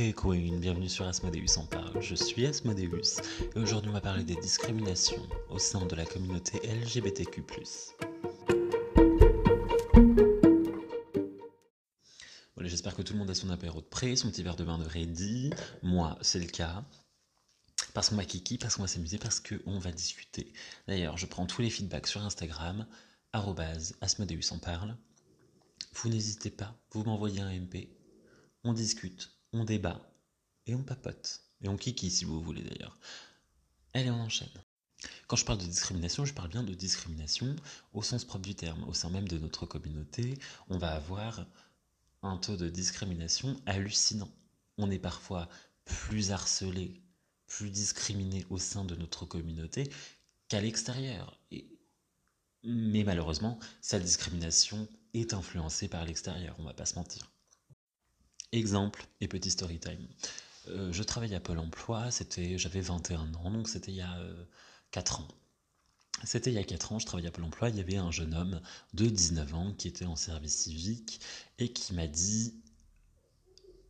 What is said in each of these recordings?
Hey Queen, bienvenue sur Asmodeus en parle. Je suis Asmodeus et aujourd'hui on va parler des discriminations au sein de la communauté LGBTQ. Voilà, j'espère que tout le monde a son apéro de près, son petit verre de vin de ready. Moi, c'est le cas. Parce qu'on va kiki, parce qu'on va s'amuser, parce qu'on va discuter. D'ailleurs, je prends tous les feedbacks sur Instagram, Asmodeus en parle. Vous n'hésitez pas, vous m'envoyez un MP, on discute, on débat et on papote. Et on kiki si vous voulez d'ailleurs. Allez, on enchaîne. Quand je parle de discrimination, je parle bien de discrimination au sens propre du terme. Au sein même de notre communauté, on va avoir un taux de discrimination hallucinant. On est parfois plus harcelé, plus discriminé au sein de notre communauté qu'à l'extérieur. Mais malheureusement, cette discrimination est influencée par l'extérieur, on va pas se mentir. Exemple et petit story time. Euh, je travaillais à Pôle emploi, c'était, j'avais 21 ans, donc c'était il y a 4 euh, ans. C'était il y a 4 ans, je travaillais à Pôle emploi, il y avait un jeune homme de 19 ans qui était en service civique et qui m'a dit,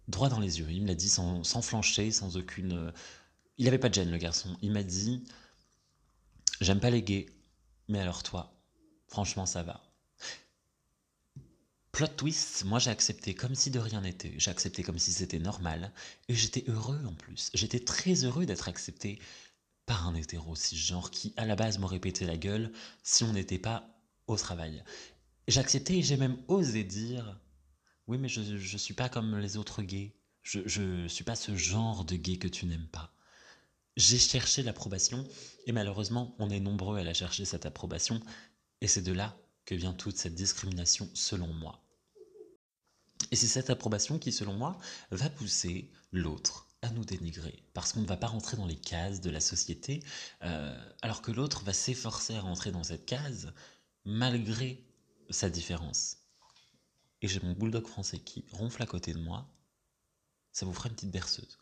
droit dans les yeux, il me l'a dit sans, sans, flancher, sans aucune... Euh, il n'avait pas de gêne le garçon, il m'a dit, j'aime pas les gays, mais alors toi, franchement ça va. Plot twist, moi j'ai accepté comme si de rien n'était, j'ai accepté comme si c'était normal, et j'étais heureux en plus. J'étais très heureux d'être accepté par un hétéro cisgenre qui à la base m'aurait pété la gueule si on n'était pas au travail. J'ai accepté et j'ai même osé dire oui mais je ne suis pas comme les autres gays, je ne suis pas ce genre de gay que tu n'aimes pas. J'ai cherché l'approbation et malheureusement on est nombreux à la chercher cette approbation et c'est de là que vient toute cette discrimination selon moi. Et c'est cette approbation qui, selon moi, va pousser l'autre à nous dénigrer, parce qu'on ne va pas rentrer dans les cases de la société, euh, alors que l'autre va s'efforcer à rentrer dans cette case malgré sa différence. Et j'ai mon bulldog français qui ronfle à côté de moi, ça vous fera une petite berceuse.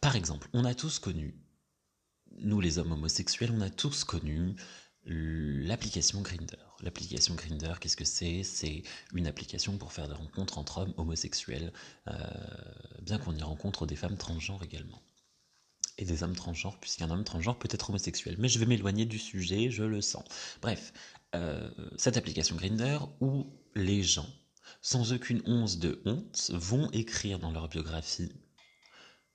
Par exemple, on a tous connu, nous les hommes homosexuels, on a tous connu l'application Grinder. L'application Grinder, qu'est-ce que c'est? C'est une application pour faire des rencontres entre hommes homosexuels, euh, bien qu'on y rencontre des femmes transgenres également. Et des hommes transgenres, puisqu'un homme transgenre peut être homosexuel. Mais je vais m'éloigner du sujet, je le sens. Bref, euh, cette application Grinder où les gens, sans aucune once de honte, vont écrire dans leur biographie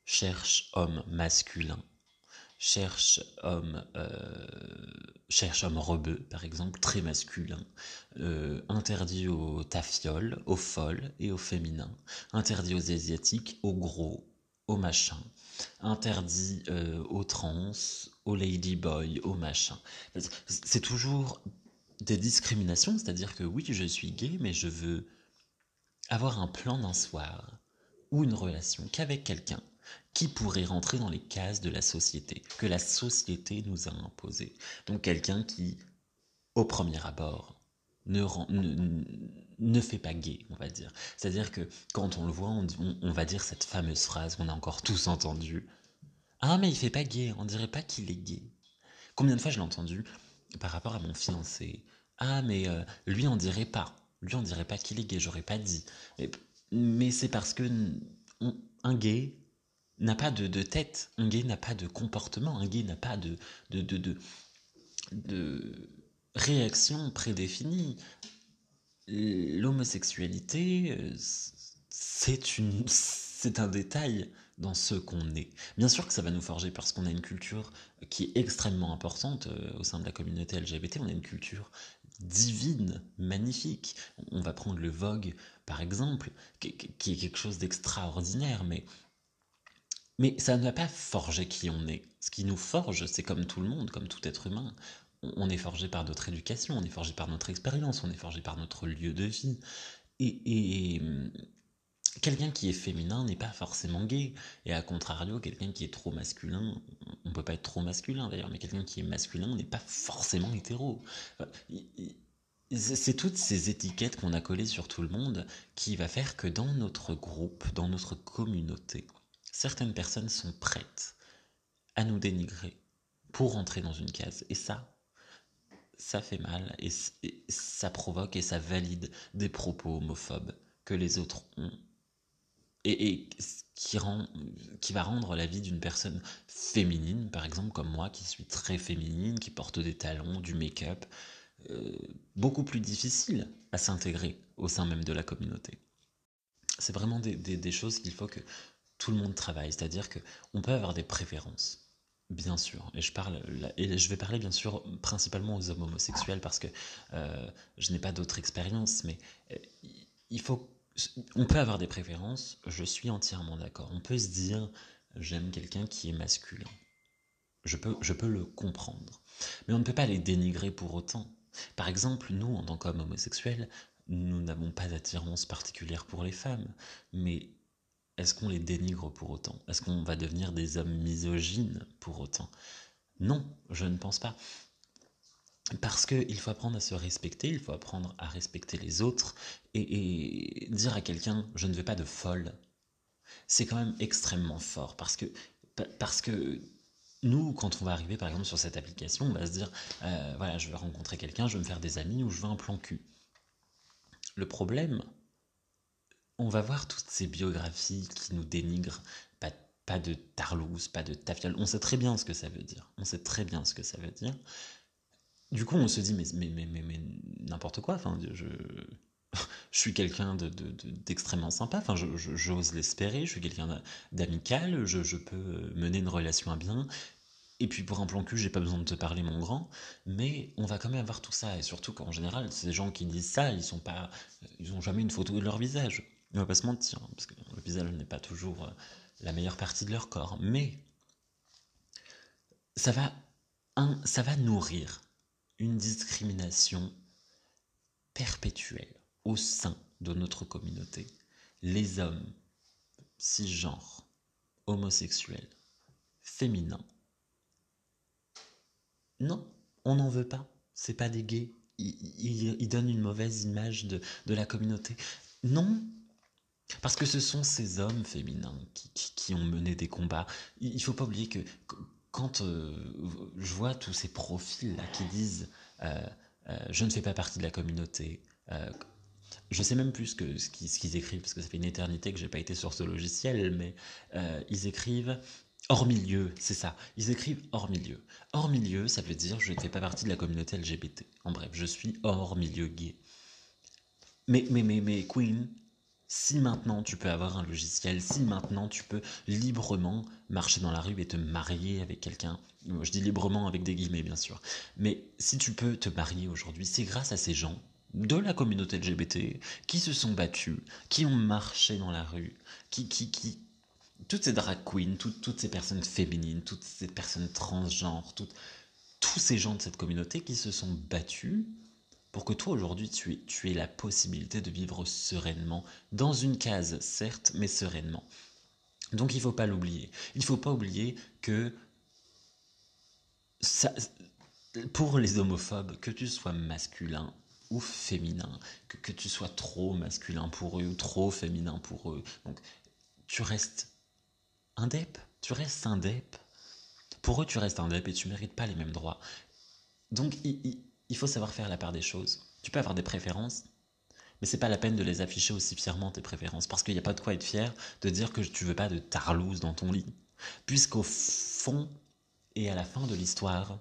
cherche homme masculin cherche homme, euh, cherche homme par exemple, très masculin, euh, interdit aux tafioles, aux folles et aux féminins, interdit aux asiatiques, aux gros, aux machins, interdit euh, aux trans, aux ladyboys, aux machins. C'est toujours des discriminations, c'est-à-dire que oui, je suis gay, mais je veux avoir un plan d'un soir ou une relation qu'avec quelqu'un qui pourrait rentrer dans les cases de la société, que la société nous a imposées. Donc quelqu'un qui, au premier abord, ne, ne, fait pas gay, on va dire. C'est-à-dire que quand on le voit, on, va dire cette fameuse phrase qu'on a encore tous entendue. Ah mais il fait pas gay, on dirait pas qu'il est gay. Combien de fois je l'ai entendu par rapport à mon fiancé Ah mais euh, lui on dirait pas, lui on dirait pas qu'il est gay, j'aurais pas dit. Mais, mais c'est parce que un gay n'a pas de, tête, un gay n'a pas de comportement, un gay n'a pas de, de, de, de, réaction prédéfinie. L'homosexualité, euh, c'est une c'est un détail dans ce qu'on est. Bien sûr que ça va nous forger parce qu'on a une culture qui est extrêmement importante euh, au sein de la communauté LGBT, on a une culture divine, magnifique. On va prendre le Vogue par exemple, qui est quelque chose d'extraordinaire, mais mais ça ne va pas forger qui on est. Ce qui nous forge, c'est comme tout le monde, comme tout être humain. On est forgé par notre éducation, on est forgé par notre expérience, on est forgé par notre lieu de vie. Et, hum, quelqu'un qui est féminin n'est pas forcément gay. Et à contrario, quelqu'un qui est trop masculin, on peut pas être trop masculin d'ailleurs, mais quelqu'un qui est masculin n'est pas forcément hétéro. c'est toutes ces étiquettes qu'on a collées sur tout le monde qui va faire que dans notre groupe, dans notre communauté, certaines personnes sont prêtes à nous dénigrer pour entrer dans une case. Et ça, ça fait mal et, ça provoque et ça valide des propos homophobes que les autres ont et, qui, rend, qui va rendre la vie d'une personne féminine, par exemple comme moi, qui suis très féminine, qui porte des talons, du make-up, euh, beaucoup plus difficile à s'intégrer au sein même de la communauté. C'est vraiment des choses qu'il faut que tout le monde travaille, c'est-à-dire qu'on peut avoir des préférences. Bien sûr, et je parle et je vais parler bien sûr principalement aux hommes homosexuels parce que euh, je n'ai pas d'autre expérience, mais euh, il faut, on peut avoir des préférences. Je suis entièrement d'accord. On peut se dire j'aime quelqu'un qui est masculin. Je peux, je peux le comprendre, mais on ne peut pas les dénigrer pour autant. Par exemple, nous en tant qu'hommes homosexuels, nous n'avons pas d'attirance particulière pour les femmes, mais est-ce qu'on les dénigre pour autant? Est-ce qu'on va devenir des hommes misogynes pour autant? Non, je ne pense pas. Parce qu'il faut apprendre à se respecter, il faut apprendre à respecter les autres et, dire à quelqu'un je ne veux pas de folle, c'est quand même extrêmement fort parce que, parce que nous, quand on va arriver par exemple sur cette application, on va se dire euh, voilà, je veux rencontrer quelqu'un, je veux me faire des amis ou je veux un plan cul. Le problème, on va voir toutes ces biographies qui nous dénigrent. Pas, de Tarlouse, pas de Tafial. On sait très bien ce que ça veut dire. On sait très bien ce que ça veut dire. Du coup, on se dit, mais, mais, mais, mais, mais n'importe quoi. Enfin, je, je suis quelqu'un d'extrêmement de, sympa. Enfin, j'ose l'espérer. Je suis quelqu'un d'amical. Je, je, peux mener une relation à bien. Et puis pour un plan cul, j'ai pas besoin de te parler mon grand, mais on va quand même avoir tout ça. Et surtout qu'en général, ces gens qui disent ça, ils sont pas, ils ont jamais une photo de leur visage. On va pas se mentir, hein, parce que le visage n'est pas toujours euh, la meilleure partie de leur corps, mais ça va, ça va nourrir une discrimination perpétuelle au sein de notre communauté. Les hommes cisgenres, homosexuels, féminins. Non, on n'en veut pas. C'est pas des gays. Ils, donnent une mauvaise image de, de la communauté. Non, parce que ce sont ces hommes féminins qui, ont mené des combats. Il ne faut pas oublier que quand euh, je vois tous ces profils-là qui disent euh, euh, je ne fais pas partie de la communauté, je sais même plus ce qu'ils ce qu'ils écrivent, parce que ça fait une éternité que j'ai pas été sur ce logiciel, mais ils écrivent hors milieu, c'est ça. Ils écrivent hors milieu. Hors milieu, ça veut dire je ne fais pas partie de la communauté LGBT. En bref, je suis hors milieu gay. Mais, mais, mais, mais, Queen, si maintenant tu peux avoir un logiciel, si maintenant tu peux librement marcher dans la rue et te marier avec quelqu'un, je dis librement avec des guillemets bien sûr, mais si tu peux te marier aujourd'hui, c'est grâce à ces gens de la communauté LGBT qui se sont battus, qui ont marché dans la rue, qui, qui, qui, toutes ces drag queens, toutes ces personnes féminines, toutes ces personnes transgenres, tous ces gens de cette communauté qui se sont battus pour que toi aujourd'hui tu, aies la possibilité de vivre sereinement, dans une case certes, mais sereinement. Donc il ne faut pas l'oublier. Il ne faut pas oublier que pour les homophobes, que tu sois masculin ou féminin, que, tu sois trop masculin pour eux ou trop féminin pour eux, donc tu restes indep, tu restes indep. Pour eux, tu restes indep et tu mérites pas les mêmes droits. Donc, il faut savoir faire la part des choses. Tu peux avoir des préférences, mais c'est pas la peine de les afficher aussi fièrement tes préférences, parce qu'il n'y a pas de quoi être fier de dire que tu veux pas de tarlouse dans ton lit, puisqu'au fond et à la fin de l'histoire,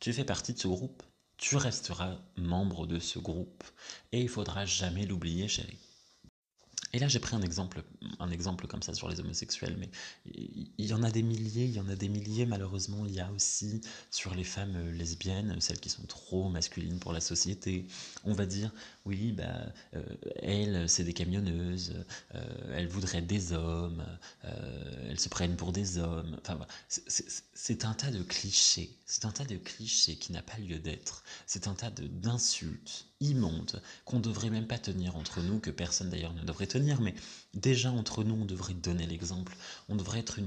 tu fais partie de ce groupe, tu resteras membre de ce groupe, et il faudra jamais l'oublier, chérie. Et là, j'ai pris un exemple, comme ça sur les homosexuels, mais il y en a des milliers, il y en a des milliers, malheureusement. Il y a aussi sur les femmes euh, lesbiennes, celles qui sont trop masculines pour la société. On va dire, oui, bah, euh, c'est des camionneuses, euh, elles voudraient des hommes, elles se prennent pour des hommes. Enfin, c'est un tas de clichés. C'est un tas de clichés qui n'a pas lieu d'être. C'est un tas d'insultes immondes qu'on ne devrait même pas tenir entre nous, que personne d'ailleurs ne devrait tenir, mais déjà entre nous, on devrait donner l'exemple. On devrait être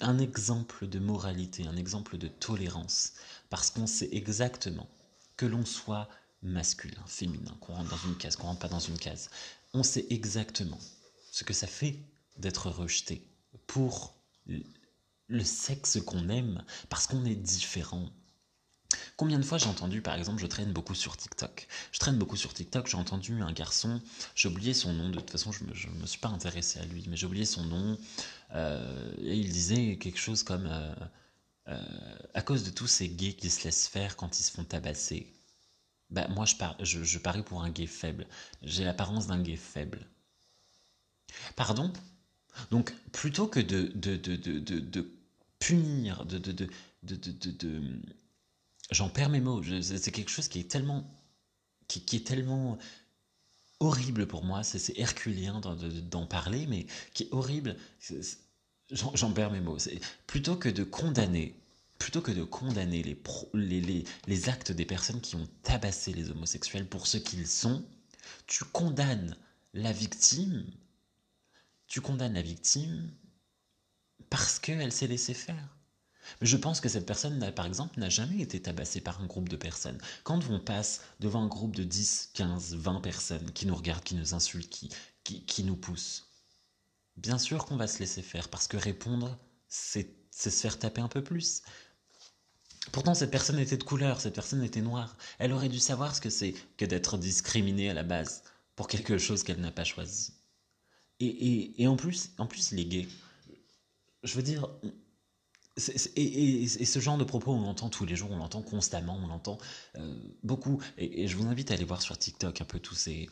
un exemple de moralité, un exemple de tolérance, parce qu'on sait exactement que l'on soit masculin, féminin, qu'on rentre dans une case, qu'on rentre pas dans une case, on sait exactement ce que ça fait d'être rejeté pour le sexe qu'on aime, parce qu'on est différent. Combien de fois j'ai entendu, par exemple, je traîne beaucoup sur TikTok. Je traîne beaucoup sur TikTok, j'ai entendu un garçon, j'ai oublié son nom, de toute façon je me, me suis pas intéressé à lui, mais j'ai oublié son nom, euh, et il disait quelque chose comme euh, euh, à cause de tous ces gays qui se laissent faire quand ils se font tabasser. Bah, moi je, parie pour un gay faible. J'ai l'apparence d'un gay faible. Pardon Donc plutôt que de, de, de, de punir, de, de, de, de, j'en perds mes mots. C'est quelque chose qui est tellement, qui, est tellement horrible pour moi. C'est herculien d'en parler, mais qui est horrible. J'en perds mes mots. Plutôt que de condamner, plutôt que de condamner les, les, les, les actes des personnes qui ont tabassé les homosexuels pour ce qu'ils sont, tu condamnes la victime. Tu condamnes la victime parce qu'elle s'est laissée faire. Je pense que cette personne, par exemple, n'a jamais été tabassée par un groupe de personnes. Quand on passe devant un groupe de 10, 15, 20 personnes qui nous regardent, qui nous insultent, qui, qui, nous poussent, bien sûr qu'on va se laisser faire, parce que répondre, c'est se faire taper un peu plus. Pourtant, cette personne était de couleur, cette personne était noire. Elle aurait dû savoir ce que c'est que d'être discriminée à la base pour quelque chose qu'elle n'a pas choisi. Et, et, et, en plus, en plus, les gays, je veux dire, et, ce genre de propos, on l'entend tous les jours, on l'entend constamment, on l'entend euh, beaucoup. Et, je vous invite à aller voir sur TikTok un peu tous ces,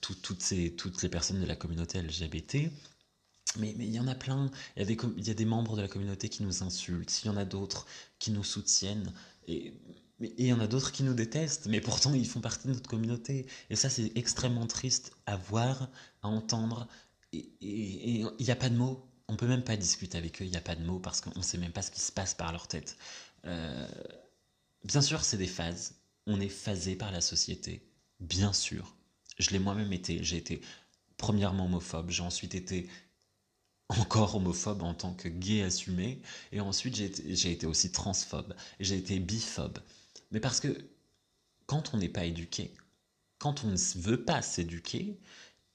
toutes, ces, toutes les personnes de la communauté LGBT. Mais, il y en a plein. Il y a, des, membres de la communauté qui nous insultent. Il y en a d'autres qui nous soutiennent. Et, et il y en a d'autres qui nous détestent. Mais pourtant, ils font partie de notre communauté. Et ça, c'est extrêmement triste à voir, à entendre. Et il n'y a pas de mots on peut même pas discuter avec eux, il n'y a pas de mots parce qu'on ne sait même pas ce qui se passe par leur tête. Euh, bien sûr, c'est des phases. On est phasé par la société, bien sûr. Je l'ai moi-même été. J'ai été premièrement homophobe, j'ai ensuite été encore homophobe en tant que gay assumé, et ensuite j'ai été, aussi transphobe, j'ai été biphobe. Mais parce que quand on n'est pas éduqué, quand on ne veut pas s'éduquer,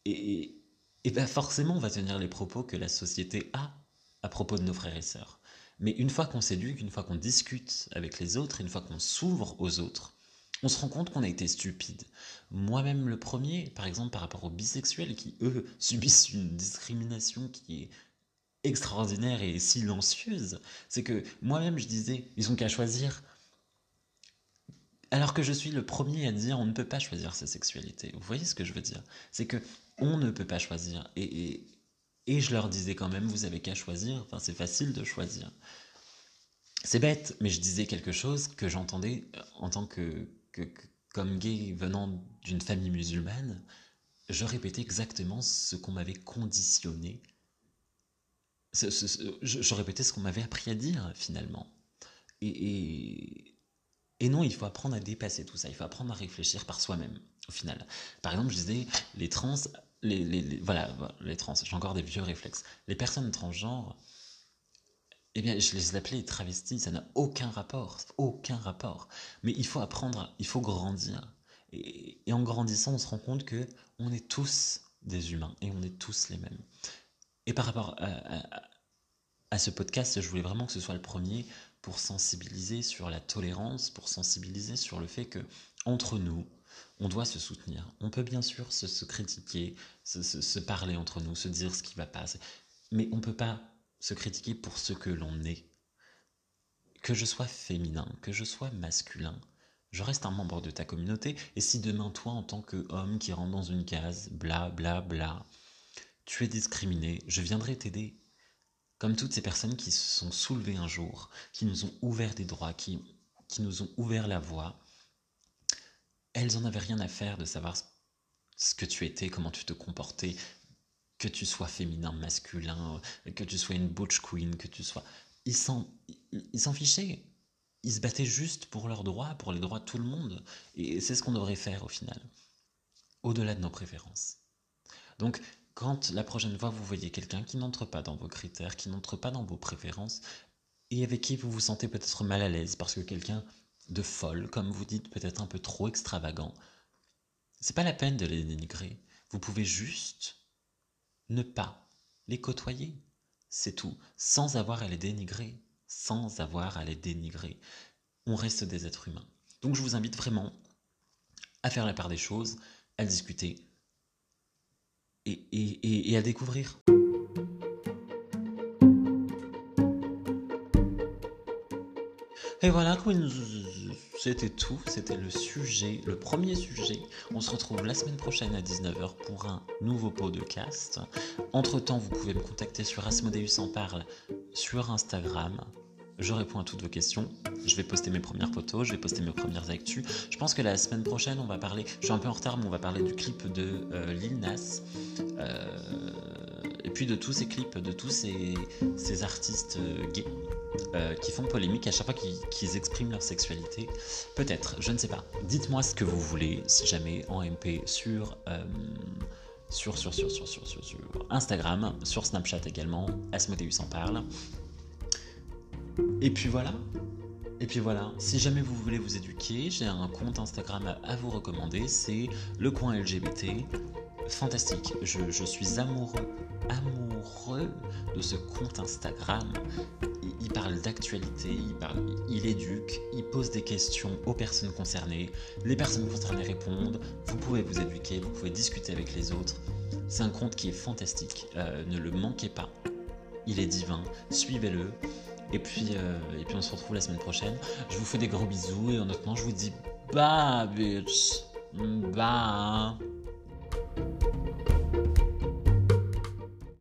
et, et bien forcément on va tenir les propos que la société a à propos de nos frères et sœurs. Mais une fois qu'on s'éduque, une fois qu'on discute avec les autres, une fois qu'on s'ouvre aux autres, on se rend compte qu'on a été stupide. Moi-même le premier, par exemple par rapport aux bisexuels qui, eux, subissent une discrimination qui est extraordinaire et silencieuse, c'est que moi-même je disais, ils ont qu'à choisir. Alors que je suis le premier à dire on ne peut pas choisir sa sexualité. Vous voyez ce que je veux dire? C'est que on ne peut pas choisir. Et, et, je leur disais quand même, vous avez qu'à choisir. Enfin, c'est facile de choisir. C'est bête, mais je disais quelque chose que j'entendais en tant que, comme gay venant d'une famille musulmane. Je répétais exactement ce qu'on m'avait conditionné. je, répétais ce qu'on m'avait appris à dire finalement. et, non, il faut apprendre à dépasser tout ça. Il faut apprendre à réfléchir par soi-même, au final. Par exemple, je disais, les trans, les, voilà, les trans, j'ai encore des vieux réflexes. Les personnes transgenres, eh bien, je les appelais travestis, ça n'a aucun rapport, aucun rapport. Mais il faut apprendre, il faut grandir. Et, en grandissant, on se rend compte que on est tous des humains et on est tous les mêmes. Et par rapport à, ce podcast, je voulais vraiment que ce soit le premier pour sensibiliser sur la tolérance, pour sensibiliser sur le fait que entre nous, on doit se soutenir. On peut bien sûr se, critiquer, se, parler entre nous, se dire ce qui va pas. Mais on ne peut pas se critiquer pour ce que l'on est. Que je sois féminin, que je sois masculin, je reste un membre de ta communauté. Et si demain, toi, en tant qu'homme qui rentre dans une case, bla bla bla, tu es discriminé, je viendrai t'aider. Comme toutes ces personnes qui se sont soulevées un jour, qui nous ont ouvert des droits, qui, qui nous ont ouvert la voie, elles en avaient rien à faire de savoir ce que tu étais, comment tu te comportais, que tu sois féminin, masculin, que tu sois une butch queen, que tu sois... Ils s'en, ils s'en fichaient. Ils se battaient juste pour leurs droits, pour les droits de tout le monde. Et c'est ce qu'on devrait faire au final, au-delà de nos préférences. Donc, quand la prochaine fois vous voyez quelqu'un qui n'entre pas dans vos critères, qui n'entre pas dans vos préférences, et avec qui vous vous sentez peut-être mal à l'aise parce que quelqu'un de folle, comme vous dites, peut-être un peu trop extravagant, c'est pas la peine de les dénigrer. Vous pouvez juste ne pas les côtoyer. C'est tout, sans avoir à les dénigrer, sans avoir à les dénigrer. On reste des êtres humains. Donc je vous invite vraiment à faire la part des choses, à discuter et, à découvrir. Et voilà, c'était tout. C'était le sujet, le premier sujet. On se retrouve la semaine prochaine à 19h pour un nouveau pot de cast. Entre temps, vous pouvez me contacter sur Asmodeus en parle sur Instagram. Je réponds à toutes vos questions. Je vais poster mes premières photos, je vais poster mes premières actus. Je pense que la semaine prochaine, on va parler. Je suis un peu en retard, mais on va parler du clip de euh, Lil Nas. Euh, et puis de tous ces clips, de tous ces, artistes euh, gays euh, qui font polémique à chaque fois qu'ils expriment leur sexualité. Peut-être, je ne sais pas. Dites-moi ce que vous voulez, si jamais en MP sur, sur, sur, sur, sur, sur, sur, Instagram, sur Snapchat également. Asmodeus en parle. Et puis voilà. Et puis voilà, si jamais vous voulez vous éduquer, j'ai un compte Instagram à vous recommander, c'est le coin LGBT fantastique. Je, suis amoureux, amoureux de ce compte Instagram. Il, parle d'actualité, il, éduque, il pose des questions aux personnes concernées. Les personnes concernées répondent. Vous pouvez vous éduquer, vous pouvez discuter avec les autres. C'est un compte qui est fantastique. Euh, ne le manquez pas. Il est divin. Suivez-le. Et puis, euh, et puis on se retrouve la semaine prochaine. Je vous fais des gros bisous et honnêtement, je vous dis bye bitch. Bye.